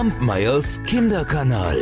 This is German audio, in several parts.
Kampmeyers Kinderkanal.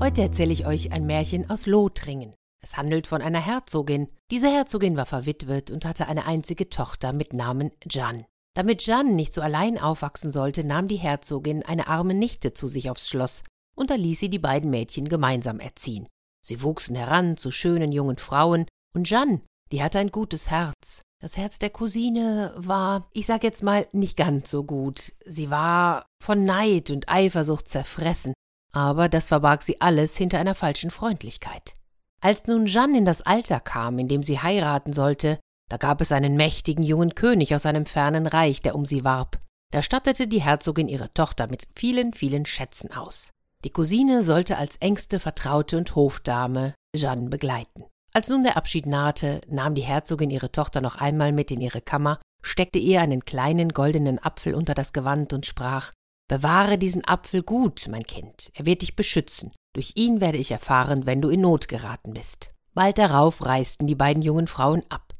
Heute erzähle ich euch ein Märchen aus Lothringen. Es handelt von einer Herzogin. Diese Herzogin war verwitwet und hatte eine einzige Tochter mit Namen Jeanne. Damit Jeanne nicht so allein aufwachsen sollte, nahm die Herzogin eine arme Nichte zu sich aufs Schloss und da ließ sie die beiden Mädchen gemeinsam erziehen. Sie wuchsen heran zu schönen jungen Frauen und Jeanne, die hatte ein gutes Herz. Das Herz der Cousine war, ich sag jetzt mal, nicht ganz so gut. Sie war von Neid und Eifersucht zerfressen, aber das verbarg sie alles hinter einer falschen Freundlichkeit. Als nun Jeanne in das Alter kam, in dem sie heiraten sollte, da gab es einen mächtigen jungen König aus einem fernen Reich, der um sie warb. Da stattete die Herzogin ihre Tochter mit vielen, vielen Schätzen aus. Die Cousine sollte als engste Vertraute und Hofdame Jeanne begleiten. Als nun der Abschied nahte, nahm die Herzogin ihre Tochter noch einmal mit in ihre Kammer, steckte ihr einen kleinen goldenen Apfel unter das Gewand und sprach Bewahre diesen Apfel gut, mein Kind, er wird dich beschützen. Durch ihn werde ich erfahren, wenn du in Not geraten bist. Bald darauf reisten die beiden jungen Frauen ab.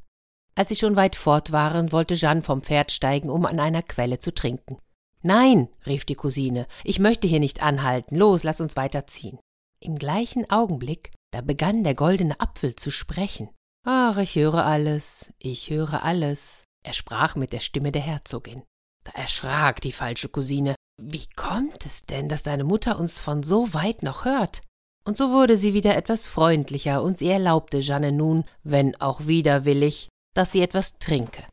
Als sie schon weit fort waren, wollte Jeanne vom Pferd steigen, um an einer Quelle zu trinken. Nein, rief die Cousine, ich möchte hier nicht anhalten, los, lass uns weiterziehen. Im gleichen Augenblick da begann der goldene Apfel zu sprechen. Ach, ich höre alles, ich höre alles. Er sprach mit der Stimme der Herzogin. Da erschrak die falsche Cousine. Wie kommt es denn, dass deine Mutter uns von so weit noch hört? Und so wurde sie wieder etwas freundlicher, und sie erlaubte Jeanne nun, wenn auch widerwillig, dass sie etwas trinke.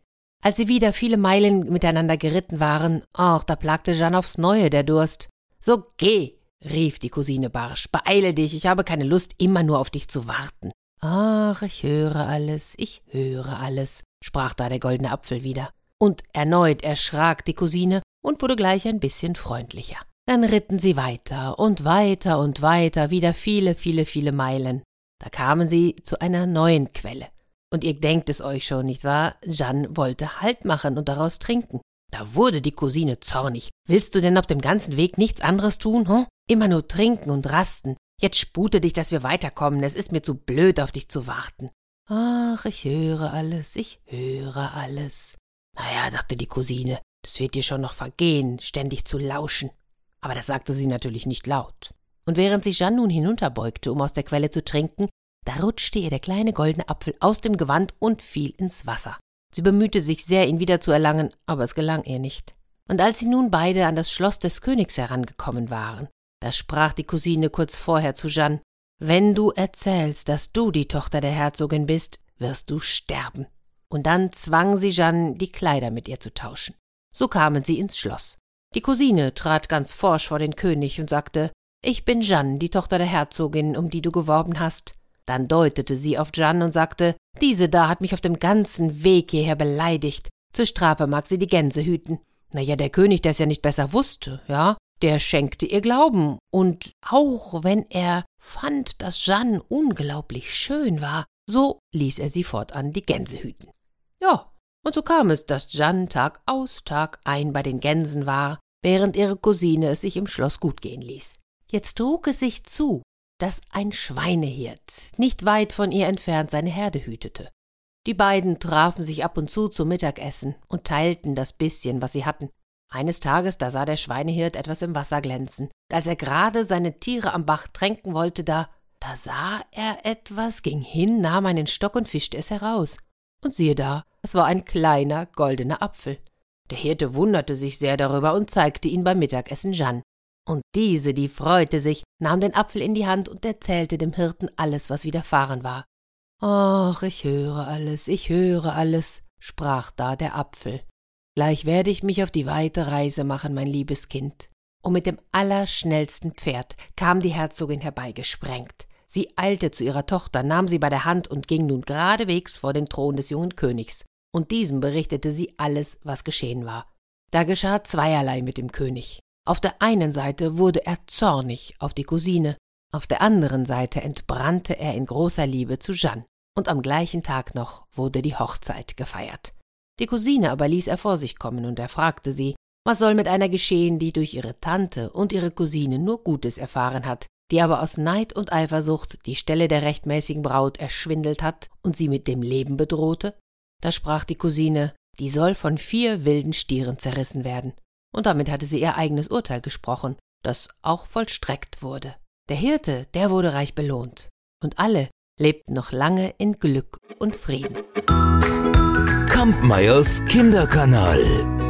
Als sie wieder viele Meilen miteinander geritten waren, ach, da plagte Jeanne aufs neue der Durst. So geh, rief die Cousine barsch, beeile dich, ich habe keine Lust, immer nur auf dich zu warten. Ach, ich höre alles, ich höre alles, sprach da der goldene Apfel wieder. Und erneut erschrak die Cousine und wurde gleich ein bisschen freundlicher. Dann ritten sie weiter und weiter und weiter, wieder viele, viele, viele Meilen. Da kamen sie zu einer neuen Quelle. Und ihr denkt es euch schon, nicht wahr? Jeanne wollte Halt machen und daraus trinken. Da wurde die Cousine zornig. Willst du denn auf dem ganzen Weg nichts anderes tun, hm? Immer nur trinken und rasten. Jetzt spute dich, dass wir weiterkommen. Es ist mir zu blöd, auf dich zu warten. Ach, ich höre alles, ich höre alles. Naja, dachte die Cousine, das wird dir schon noch vergehen, ständig zu lauschen. Aber das sagte sie natürlich nicht laut. Und während sich Jeanne nun hinunterbeugte, um aus der Quelle zu trinken, da rutschte ihr der kleine goldene Apfel aus dem Gewand und fiel ins Wasser. Sie bemühte sich sehr, ihn wiederzuerlangen, aber es gelang ihr nicht. Und als sie nun beide an das Schloss des Königs herangekommen waren, da sprach die Cousine kurz vorher zu Jeanne Wenn du erzählst, dass du die Tochter der Herzogin bist, wirst du sterben. Und dann zwang sie Jeanne, die Kleider mit ihr zu tauschen. So kamen sie ins Schloss. Die Cousine trat ganz forsch vor den König und sagte Ich bin Jeanne, die Tochter der Herzogin, um die du geworben hast. Dann deutete sie auf Jeanne und sagte Diese da hat mich auf dem ganzen Weg hierher beleidigt. Zur Strafe mag sie die Gänse hüten. Na ja, der König, der es ja nicht besser wusste, ja, der schenkte ihr Glauben, und auch wenn er fand, dass Jeanne unglaublich schön war, so ließ er sie fortan die Gänse hüten. Ja, und so kam es, dass Jeanne Tag aus Tag ein bei den Gänsen war, während ihre Cousine es sich im Schloss gut gehen ließ. Jetzt trug es sich zu, dass ein Schweinehirt nicht weit von ihr entfernt seine Herde hütete. Die beiden trafen sich ab und zu zum Mittagessen und teilten das bisschen, was sie hatten. Eines Tages, da sah der Schweinehirt etwas im Wasser glänzen. Als er gerade seine Tiere am Bach tränken wollte, da, da sah er etwas, ging hin, nahm einen Stock und fischte es heraus. Und siehe da, es war ein kleiner goldener Apfel. Der Hirte wunderte sich sehr darüber und zeigte ihn beim Mittagessen Jeanne. Und diese, die freute sich, nahm den Apfel in die Hand und erzählte dem Hirten alles, was widerfahren war. Ach, ich höre alles, ich höre alles, sprach da der Apfel. Gleich werde ich mich auf die weite Reise machen, mein liebes Kind. Und mit dem allerschnellsten Pferd kam die Herzogin herbeigesprengt. Sie eilte zu ihrer Tochter, nahm sie bei der Hand und ging nun geradewegs vor den Thron des jungen Königs. Und diesem berichtete sie alles, was geschehen war. Da geschah zweierlei mit dem König. Auf der einen Seite wurde er zornig auf die Cousine, auf der anderen Seite entbrannte er in großer Liebe zu Jeanne. Und am gleichen Tag noch wurde die Hochzeit gefeiert. Die Cousine aber ließ er vor sich kommen und er fragte sie, was soll mit einer geschehen, die durch ihre Tante und ihre Cousine nur Gutes erfahren hat, die aber aus Neid und Eifersucht die Stelle der rechtmäßigen Braut erschwindelt hat und sie mit dem Leben bedrohte? Da sprach die Cousine, die soll von vier wilden Stieren zerrissen werden. Und damit hatte sie ihr eigenes Urteil gesprochen, das auch vollstreckt wurde. Der Hirte, der wurde reich belohnt. Und alle lebten noch lange in Glück und Frieden. Kampmeyers Kinderkanal.